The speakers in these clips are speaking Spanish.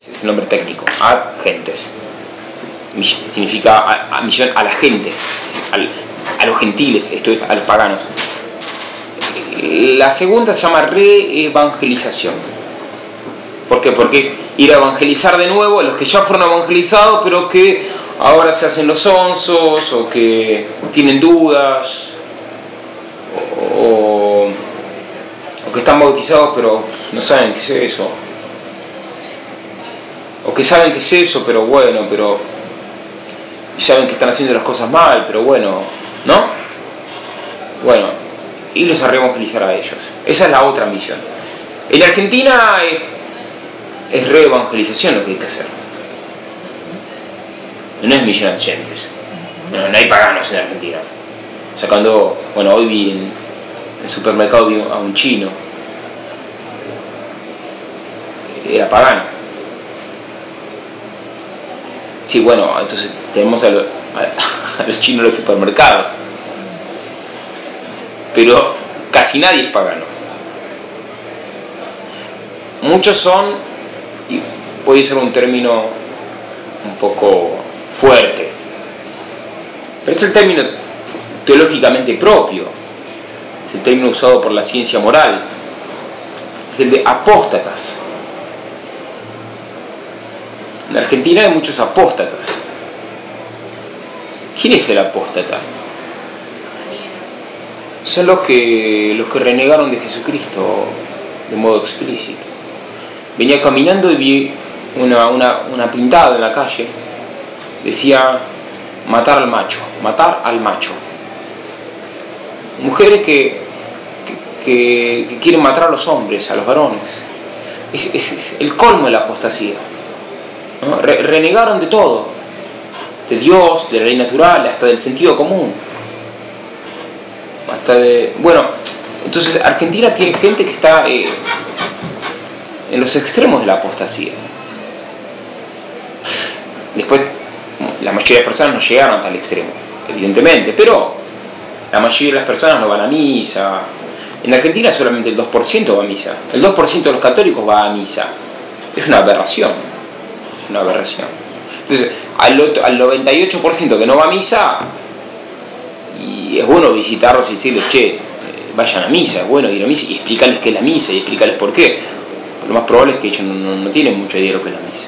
Es el nombre técnico. Agentes. Significa a, a misión a las gentes, a los gentiles, esto es, a los paganos. La segunda se llama reevangelización. ¿Por qué? Porque es ir a evangelizar de nuevo a los que ya fueron evangelizados, pero que ahora se hacen los onzos o que tienen dudas o que están bautizados pero no saben qué es eso. Que saben qué es eso, pero bueno, pero y saben que están haciendo las cosas mal, pero bueno, ¿no? Bueno, y los a reevangelizar a ellos. Esa es la otra misión. En Argentina es, es reevangelización lo que hay que hacer. No es misión a gentes. No, no hay paganos en Argentina. O sea, cuando, bueno, hoy vi en el supermercado vi a un chino. Era pagano. Sí, bueno, entonces tenemos a, lo, a, a los chinos en los supermercados. Pero casi nadie es pagano. Muchos son, y puede ser un término un poco fuerte, pero es el término teológicamente propio, es el término usado por la ciencia moral, es el de apóstatas. En Argentina hay muchos apóstatas. ¿Quién es el apóstata? Son los que, los que renegaron de Jesucristo de modo explícito. Venía caminando y vi una, una, una pintada en la calle. Decía, matar al macho, matar al macho. Mujeres que, que, quieren matar a los hombres, a los varones. Es, es, es el colmo de la apostasía. Renegaron de todo, de Dios, de la ley natural, hasta del sentido común. Hasta de. Bueno, entonces Argentina tiene gente que está eh, en los extremos de la apostasía. Después, la mayoría de las personas no llegaron a tal extremo, evidentemente, pero la mayoría de las personas no van a misa. En Argentina solamente el 2% va a misa. El 2% de los católicos va a misa. Es una aberración. Una aberración. Entonces, al, al 98% que no va a misa, y es bueno visitarlos y decirles, che, vayan a misa, es bueno ir a misa y explicarles qué es la misa y explicarles por qué. Lo más probable es que ellos no, tienen mucha idea de que es la misa.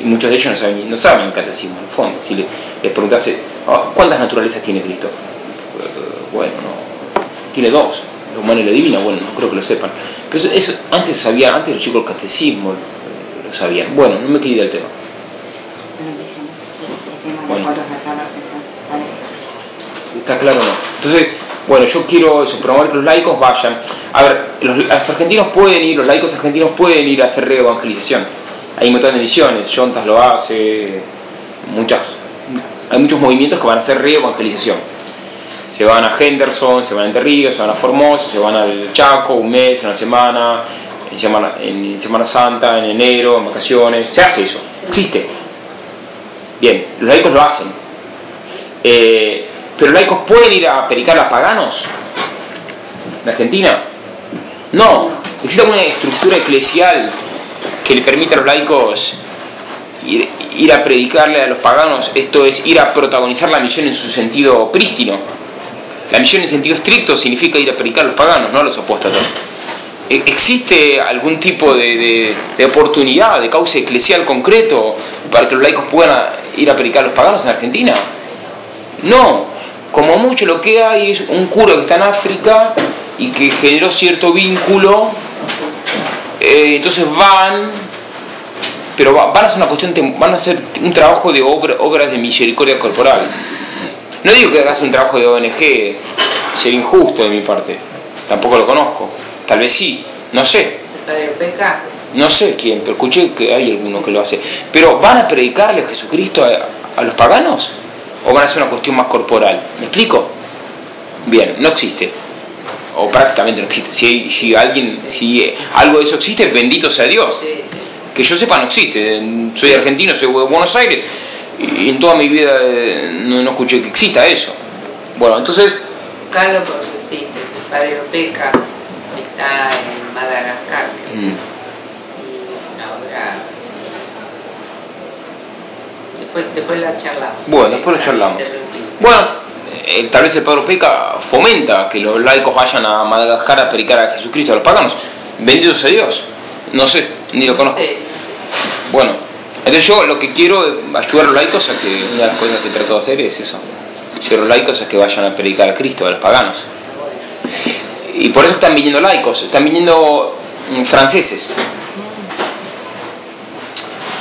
Y, muchos de ellos no saben, no saben el catecismo, en el fondo. Si le, les preguntase, oh, ¿cuántas naturalezas tiene Cristo? Uh, bueno, no, tiene dos, la humana y la divina, bueno, no creo que lo sepan. Pero eso, eso antes sabía, antes los chicos del catecismo lo, lo sabían. Bueno, no me quería del tema. Bueno. ¿Está claro no? Entonces, bueno, yo quiero eso, promover que los laicos vayan. A ver, los, los, argentinos pueden ir, los laicos argentinos pueden ir a hacer reevangelización. Hay un montón de misiones, Jontas lo hace, muchas, hay muchos movimientos que van a hacer reevangelización. Se van a Henderson, se van a Entre Ríos, se van a Formosa, se van al Chaco, un mes, una semana, en Semana, en semana Santa, en enero, en vacaciones, se hace eso, existe. Bien, los laicos lo hacen. Eh, pero laicos pueden ir a predicar a paganos en Argentina. No, existe una estructura eclesial que le permite a los laicos ir, ir, a predicarle a los paganos, esto es ir a protagonizar la misión en su sentido prístino. La misión en sentido estricto significa ir a predicar a los paganos, no a los apóstatas. ¿Existe algún tipo de, oportunidad, de causa eclesial concreto para que los laicos puedan ir a predicar a los paganos en Argentina? No, como mucho lo que hay es un cura que está en África y que generó cierto vínculo, eh, entonces van, pero va, van a hacer una cuestión, van a hacer un trabajo de obra, obras de misericordia corporal. No digo que hagas un trabajo de ONG, sería injusto de mi parte, tampoco lo conozco, tal vez sí, no sé. ¿El padre Peca? No sé quién, pero escuché que hay alguno que lo hace. Pero ¿van a predicarle a Jesucristo a, los paganos? ¿O van a ser una cuestión más corporal? ¿Me explico? Bien, no existe. O prácticamente no existe. Si, si alguien, si algo de eso existe, bendito sea Dios. Que yo sepa no existe. Soy argentino, soy de Buenos Aires y en toda mi vida eh, no, no escuché que exista eso. Bueno, entonces... Carlos porque existe, el padre Opeca está en Madagascar. Mm Después, después la charlamos. Bueno, después la charlamos. Bueno, eh, tal vez el Padre Peca fomenta que los laicos vayan a Madagascar a predicar a Jesucristo a los paganos. Bendito sea Dios. No sé, ni lo conozco. Bueno, entonces yo lo que quiero ayudar a los laicos a que una de las cosas que trato de hacer es eso. Ayudar a los laicos a que vayan a predicar a Cristo, a los paganos. Y por eso están viniendo laicos, están viniendo mm, franceses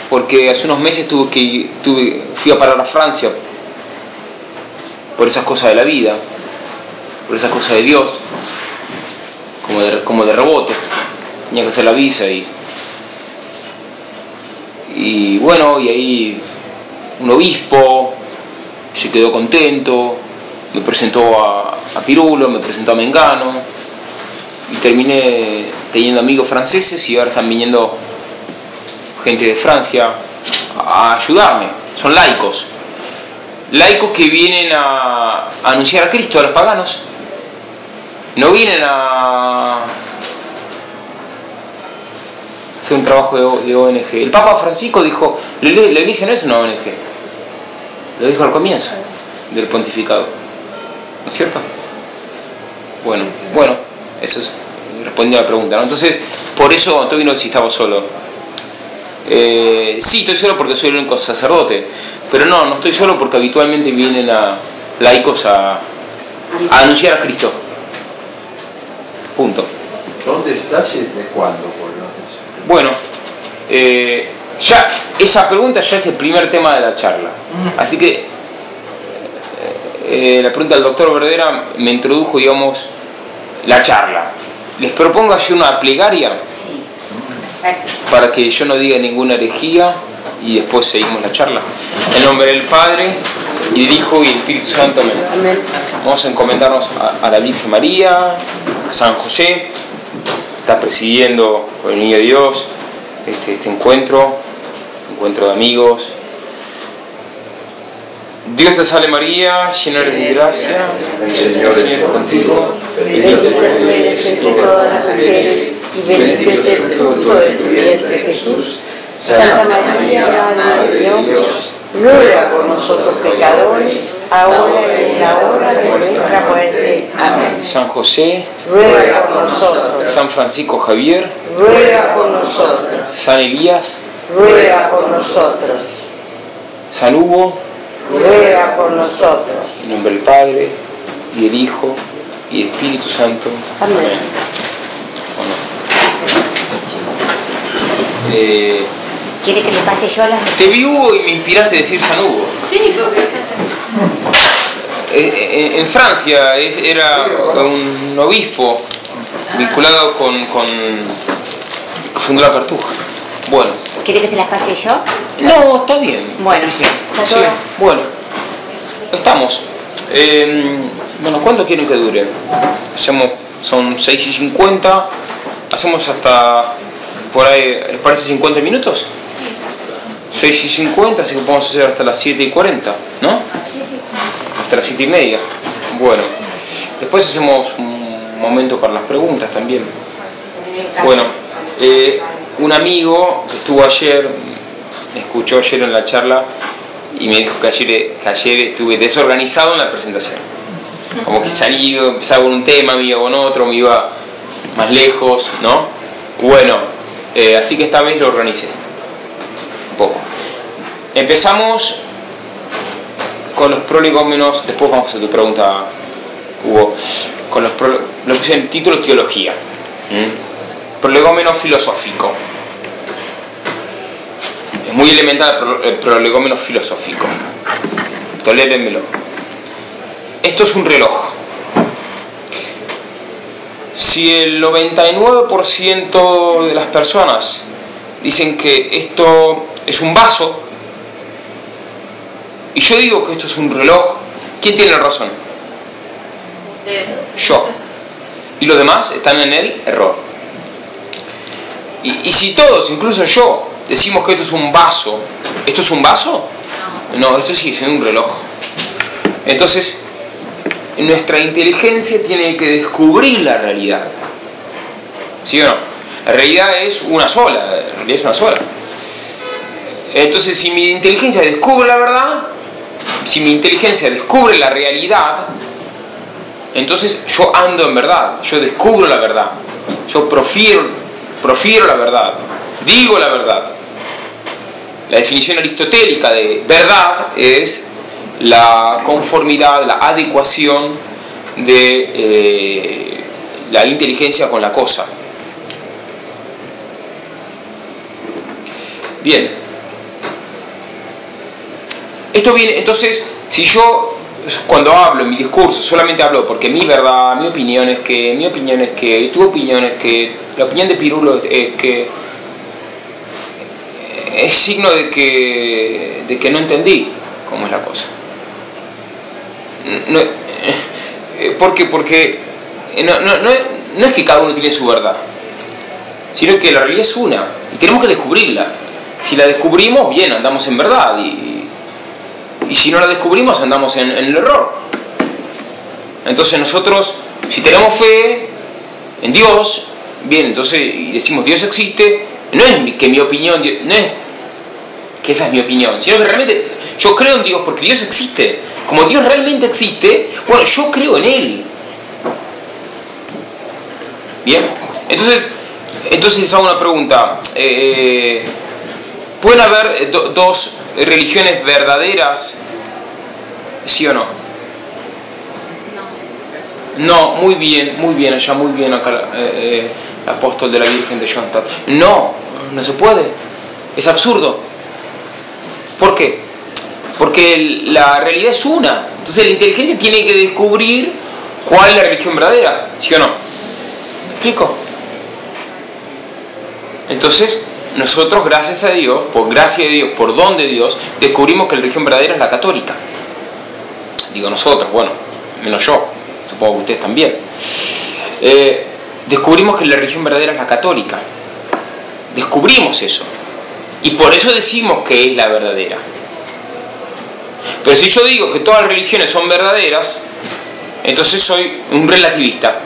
porque hace unos meses tuve que tuve, fui a parar a Francia por esas cosas de la vida, por esas cosas de Dios, como de, como de rebote. Tenía que hacer la visa y, y bueno, y ahí un obispo se quedó contento, me presentó a, Pirulo, me presentó a Mengano y terminé teniendo amigos franceses y ahora están viniendo gente de Francia, a ayudarme. Son laicos. Laicos que vienen a, anunciar a Cristo a los paganos. No vienen a un trabajo de, ONG. El Papa Francisco dijo, la iglesia no es una ONG. Lo dijo al comienzo del pontificado. ¿No es cierto? Bueno, bueno, eso es respondiendo a la pregunta. Entonces, por eso todavía no estaba solo. Eh, sí, estoy solo porque soy el único sacerdote, pero no, no estoy solo porque habitualmente vienen a laicos a, anunciar a Cristo. Punto. ¿Dónde estás y desde cuándo? Bueno, eh, ya esa pregunta ya es el primer tema de la charla. Así que eh, la pregunta del doctor Verdera me introdujo, digamos, la charla. Les propongo hacer una plegaria para que yo no diga ninguna herejía y después seguimos la charla. En nombre del Padre y del Hijo y del Espíritu Santo. Amén. Vamos a encomendarnos a, la Virgen María, a San José, está presidiendo con el Niño de Dios este, este encuentro, encuentro de amigos. Dios te salve María, llena eres de gracia, el Señor es contigo, bendita eres entre todas las mujeres y bendito es el fruto de tu vientre Jesús. Santa María, Madre de Dios, ruega por nosotros pecadores, ahora y en la hora de nuestra muerte. Amén. San José, ruega por nosotros. San Francisco Javier, ruega por nosotros. San Elías, ruega por nosotros. San Hugo, ruega por nosotros. En nombre del Padre, y del Hijo, y del Espíritu Santo. Amén. Eh, ¿Quiere que le pase yo la Te vi Hugo y me inspiraste a decir San Hugo. Sí, porque... Eh, eh, en Francia era un obispo vinculado con, con que fundó la Cartuja. Bueno. ¿Quiere que te las pase yo? No, está bien. Bueno, bueno. Estamos. bueno, ¿cuánto quieren que dure? Hacemos, son 6 y 50, hacemos hasta por ahí, ¿les parece 50 minutos? Sí. 6 y 50, así que podemos hacer hasta las 7 y 40, ¿no? Hasta las 7 y media. Bueno, después hacemos un momento para las preguntas también. Bueno, eh, un amigo que estuvo ayer, me escuchó ayer en la charla y me dijo que ayer, que ayer estuve desorganizado en la presentación. Como que salí, empezaba con un tema, me iba con otro, me iba más lejos, ¿no? Bueno, eh, así que esta vez lo organicé un poco. Empezamos con los prolegómenos, después vamos a tu pregunta, Hugo, con los lo puse en título teología. Prolegómeno filosófico. Es muy elemental el prolegómeno filosófico. Tolérenmelo. Esto es un reloj si el 99% de las personas dicen que esto es un vaso y yo digo que esto es un reloj, ¿quién tiene la razón? Yo. Y los demás están en el error. Y, y si todos, incluso yo, decimos que esto es un vaso, ¿esto es un vaso? No, esto sí es un reloj. Entonces, nuestra inteligencia tiene que descubrir la realidad. ¿Sí o no? La realidad es una sola, la realidad es una sola. Entonces, si mi inteligencia descubre la verdad, si mi inteligencia descubre la realidad, entonces yo ando en verdad, yo descubro la verdad, yo profiero, profiero la verdad, digo la verdad. La definición aristotélica de verdad es la conformidad, la adecuación de eh, la inteligencia con la cosa. Bien. Esto viene, entonces, si yo cuando hablo en mi discurso solamente hablo porque mi verdad, mi opinión es que, mi opinión es que, tu opinión es que, la opinión de Pirulo es que es signo de que, de que no entendí cómo es la cosa. No, eh, ¿Por qué? Porque no, no, no, no es que cada uno tiene su verdad, sino que la realidad es una y tenemos que descubrirla. Si la descubrimos, bien, andamos en verdad y, y si no la descubrimos, andamos en, el error. Entonces nosotros, si tenemos fe en Dios, bien, entonces y decimos Dios existe, no es que mi opinión, no es que esa es mi opinión, sino que realmente yo creo en Dios porque Dios existe. Como Dios realmente existe, bueno, yo creo en Él. Bien, entonces, entonces hago una pregunta. Eh, ¿Pueden haber do, dos religiones verdaderas? ¿Sí o no? No, muy bien, muy bien, allá muy bien acá eh, eh, el apóstol de la Virgen de Schoenstatt. No, no se puede. Es absurdo. ¿Por qué? Porque la realidad es una. Entonces la inteligencia tiene que descubrir cuál es la religión verdadera, ¿sí o no? ¿Me explico? Entonces, nosotros, gracias a Dios, por gracia de Dios, por don de Dios, descubrimos que la religión verdadera es la católica. Digo nosotros, bueno, menos yo, supongo que ustedes también. Eh, descubrimos que la religión verdadera es la católica. Descubrimos eso. Y por eso decimos que es la verdadera. Pero si yo digo que todas las religiones son verdaderas, entonces soy un relativista.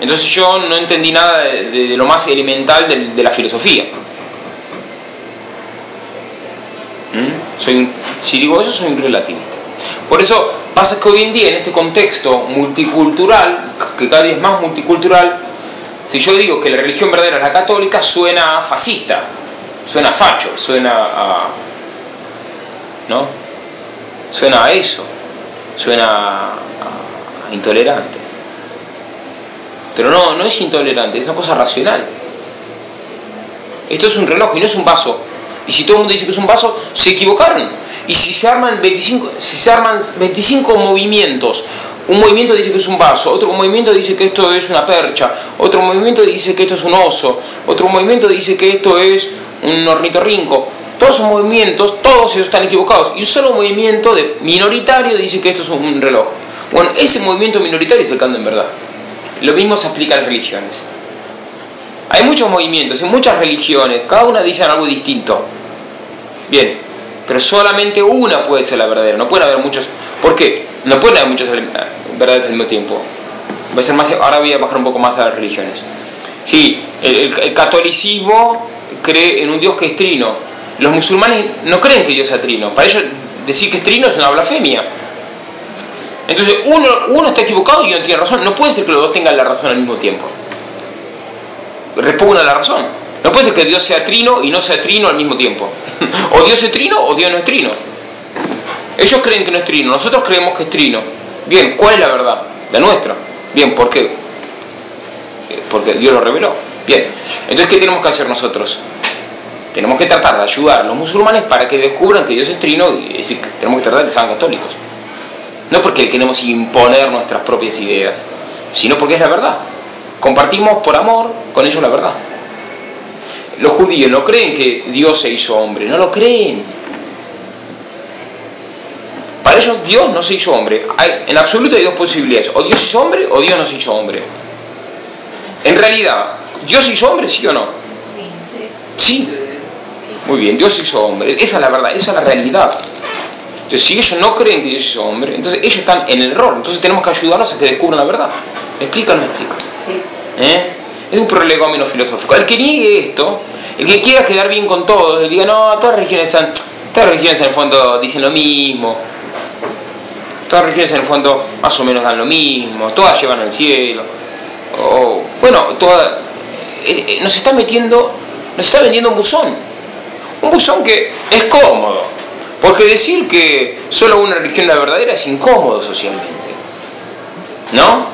Entonces yo no entendí nada de, lo más elemental de, la filosofía. ¿Mm? Soy si digo eso, soy un relativista. Por eso pasa que hoy en día, en este contexto multicultural, que cada día es más multicultural, si yo digo que la religión verdadera es la católica, suena fascista, suena facho, suena a. ¿no? Suena a eso, suena a, a intolerante. Pero no, no es intolerante, es una cosa racional. Esto es un reloj y no es un vaso. Y si todo el mundo dice que es un vaso, se equivocaron. Y si se arman 25, si se arman 25 movimientos, un movimiento dice que es un vaso, otro movimiento dice que esto es una percha, otro movimiento dice que esto es un oso, otro movimiento dice que esto es un ornitorrinco. Todos esos movimientos, todos ellos están equivocados. Y un solo movimiento de minoritario dice que esto es un reloj. Bueno, ese movimiento minoritario es el anda en verdad. Lo mismo se aplica a las religiones. Hay muchos movimientos y muchas religiones, cada una dice algo distinto. Bien, pero solamente una puede ser la verdadera, no pueden haber muchos. ¿Por qué? No pueden haber muchas verdades al mismo tiempo. Voy a ser más, ahora voy a bajar un poco más a las religiones. Sí, el, el, el catolicismo cree en un Dios que es trino. Los musulmanes no creen que Dios sea trino. Para ellos decir que es trino es una blasfemia. Entonces uno, uno está equivocado y uno tiene razón. No puede ser que los dos tengan la razón al mismo tiempo. Repugna la razón. No puede ser que Dios sea trino y no sea trino al mismo tiempo. o Dios es trino o Dios no es trino. Ellos creen que no es trino, nosotros creemos que es trino. Bien, ¿cuál es la verdad? La nuestra. Bien, ¿por qué? Porque Dios lo reveló. Bien, entonces ¿qué tenemos que hacer nosotros? Tenemos que tratar de ayudar a los musulmanes para que descubran que Dios es trino y tenemos que tratar de sean católicos. No porque queremos imponer nuestras propias ideas, sino porque es la verdad. Compartimos por amor con ellos la verdad. los judíos no creen que Dios se hizo hombre, no lo creen. Para ellos Dios no se hizo hombre. Hay, en absoluto hay dos posibilidades, o Dios hizo hombre o Dios no se hizo hombre. En realidad, ¿Dios se hizo hombre, sí o no? Sí. Muy bien, Dios se hizo hombre. Esa es la verdad, esa es la realidad. Entonces, si ellos no creen que Dios hizo hombre, entonces ellos están en el error. Entonces tenemos que ayudarlos a que descubran la verdad. ¿Me explica o no me explica? ¿Eh? Es un prolegómeno filosófico. El que niegue esto, el que quiera quedar bien con todos, el que diga, no, todas las religiones, son- todas las religiones en el fondo dicen lo mismo, todas las religiones en el fondo más o menos dan lo mismo, todas llevan al cielo, o, bueno, todas, eh, eh, nos está metiendo, nos está vendiendo un buzón, un buzón que es cómodo, porque decir que solo una religión la verdadera es incómodo socialmente, ¿no?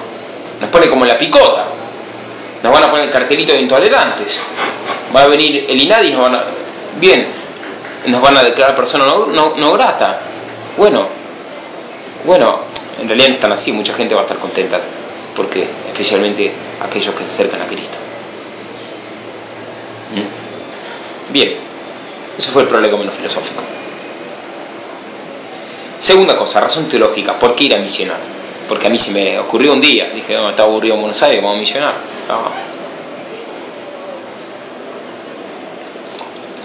Nos pone como la picota, nos van a poner el cartelito de intolerantes, va a venir el INADI y nos van a, bien, nos van a declarar persona no, no, no grata, bueno, bueno, en realidad no están así, mucha gente va a estar contenta, porque especialmente aquellos que se acercan a Cristo. ¿Mm? Bien, eso fue el prolegómeno filosófico. Segunda cosa, razón teológica, ¿por qué ir a misionar? Porque a mí se me ocurrió un día, dije, no, está aburrido en Buenos Aires, vamos a misionar.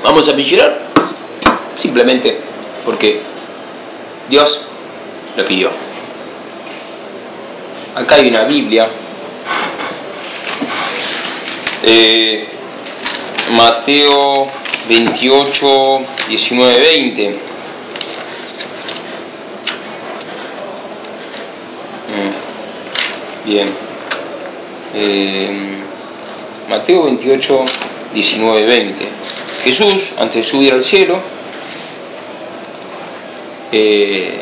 Vamos a misionar simplemente porque Dios lo pidió. Acá hay una Biblia. Eh, Mateo 28, 19, 20. Mm, Bien. Eh, Mateo 28, 19, 20. Jesús, antes de subir al cielo, eh,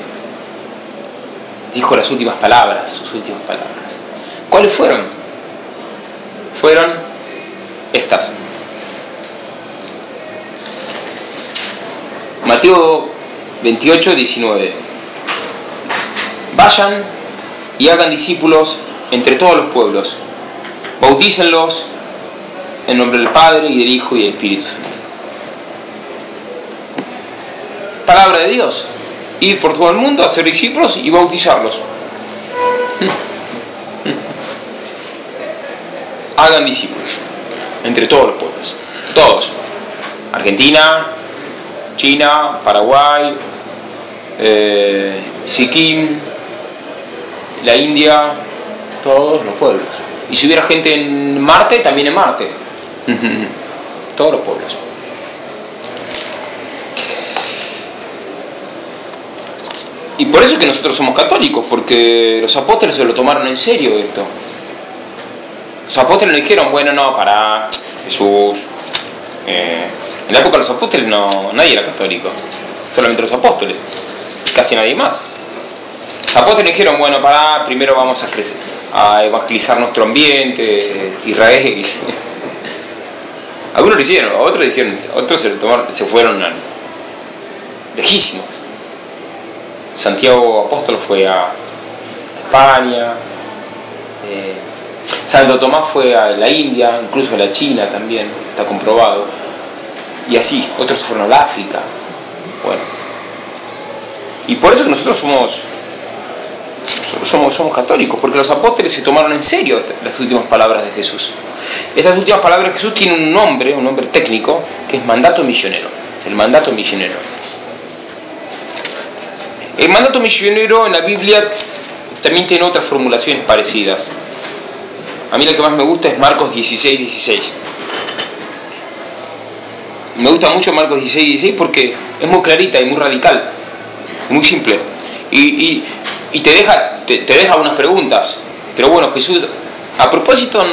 dijo las últimas palabras, sus últimas palabras. ¿Cuáles fueron? Fueron estas. Mateo 28, 19. Vayan y hagan discípulos entre todos los pueblos. Bautícenlos en nombre del Padre y del Hijo y del Espíritu Santo. Palabra de Dios. Ir por todo el mundo, hacer discípulos y bautizarlos. Hagan discípulos entre todos los pueblos. Todos. Argentina, China, Paraguay, eh, Sikkim, la India, todos los pueblos. Y si hubiera gente en Marte, también en Marte. todos los pueblos. Y por eso es que nosotros somos católicos, porque los apóstoles se lo tomaron en serio esto. Los apóstoles no dijeron, bueno, no, para Jesús. Eh, en la época de los apóstoles no, nadie era católico, solamente los apóstoles, casi nadie más. Los apóstoles dijeron, bueno, para, primero vamos a crecer, a evangelizar nuestro ambiente, eh, Israel. Algunos lo hicieron, otros dijeron, otros se, se fueron a- lejísimos. Santiago Apóstol fue a España, eh, Santo Tomás fue a la India, incluso a la China también, está comprobado. Y así, otros fueron al África. Bueno. Y por eso nosotros somos, somos, católicos, porque los apóstoles se tomaron en serio las últimas palabras de Jesús. Estas últimas palabras de Jesús tienen un nombre, un nombre técnico, que es mandato misionero. Es el mandato misionero. El mandato misionero en la Biblia también tiene otras formulaciones parecidas. A mí la que más me gusta es Marcos 16, 16. Me gusta mucho Marcos 16, 16 porque es muy clarita y muy radical, muy simple. Y- y te, deja, te, te deja unas preguntas. Pero bueno, Jesús, a propósito,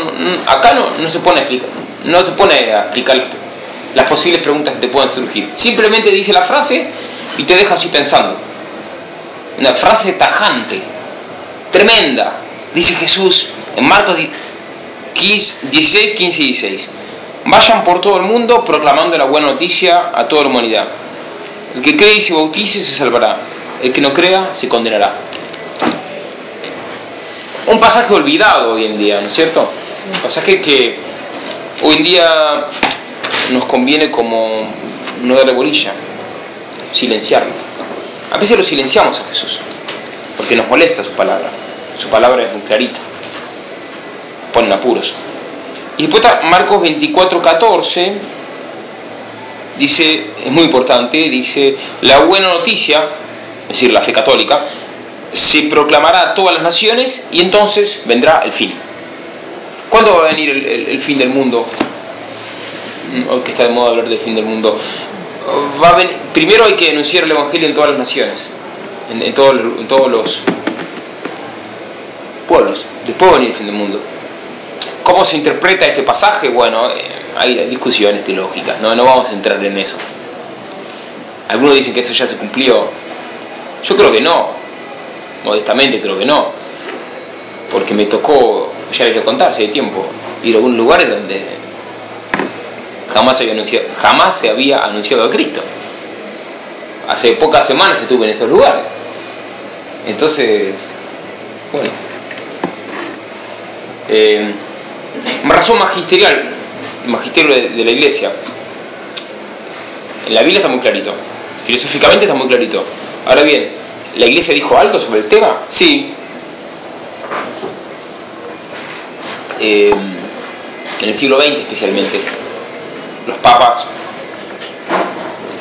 acá no, no se pone a explicar, no se pone a explicar las, posibles preguntas que te puedan surgir. Simplemente dice la frase y te deja así pensando. Una frase tajante, tremenda. Dice Jesús en Marcos 16, 15 y 16. Vayan por todo el mundo proclamando la buena noticia a toda la humanidad. El que cree y se bautice se salvará. El que no crea se condenará. Un pasaje olvidado hoy en día, ¿no es cierto? Un pasaje que hoy en día nos conviene como no darle bolilla, silenciarlo. A veces lo silenciamos a Jesús, porque nos molesta su palabra. Su palabra es muy clarita, ponen apuros. Y después está Marcos 24, 14, dice, es muy importante, dice, la buena noticia, es decir, la fe católica, se proclamará a todas las naciones y entonces vendrá el fin. ¿Cuándo va a venir el, fin del mundo? Mm, que está de moda hablar del fin del mundo. Va a ven- primero hay que anunciar el Evangelio en todas las naciones, en, en todos, los- en todos los pueblos. Después va a venir el fin del mundo. ¿Cómo se interpreta este pasaje? Bueno, eh, hay discusiones teológicas, ¿no? no vamos a entrar en eso. Algunos dicen que eso ya se cumplió. Yo creo que no. Modestamente creo que no. Porque me tocó, ya les voy a contar, si hay tiempo, ir a algunos lugares donde jamás se había anunciado, jamás se había anunciado a Cristo. Hace pocas semanas estuve en esos lugares. Entonces, bueno. Eh, razón magisterial, magisterio de la iglesia. En la Biblia está muy clarito. Filosóficamente está muy clarito. Ahora bien, ¿la iglesia dijo algo sobre el tema? Sí. Eh, en el siglo XX especialmente. Los papas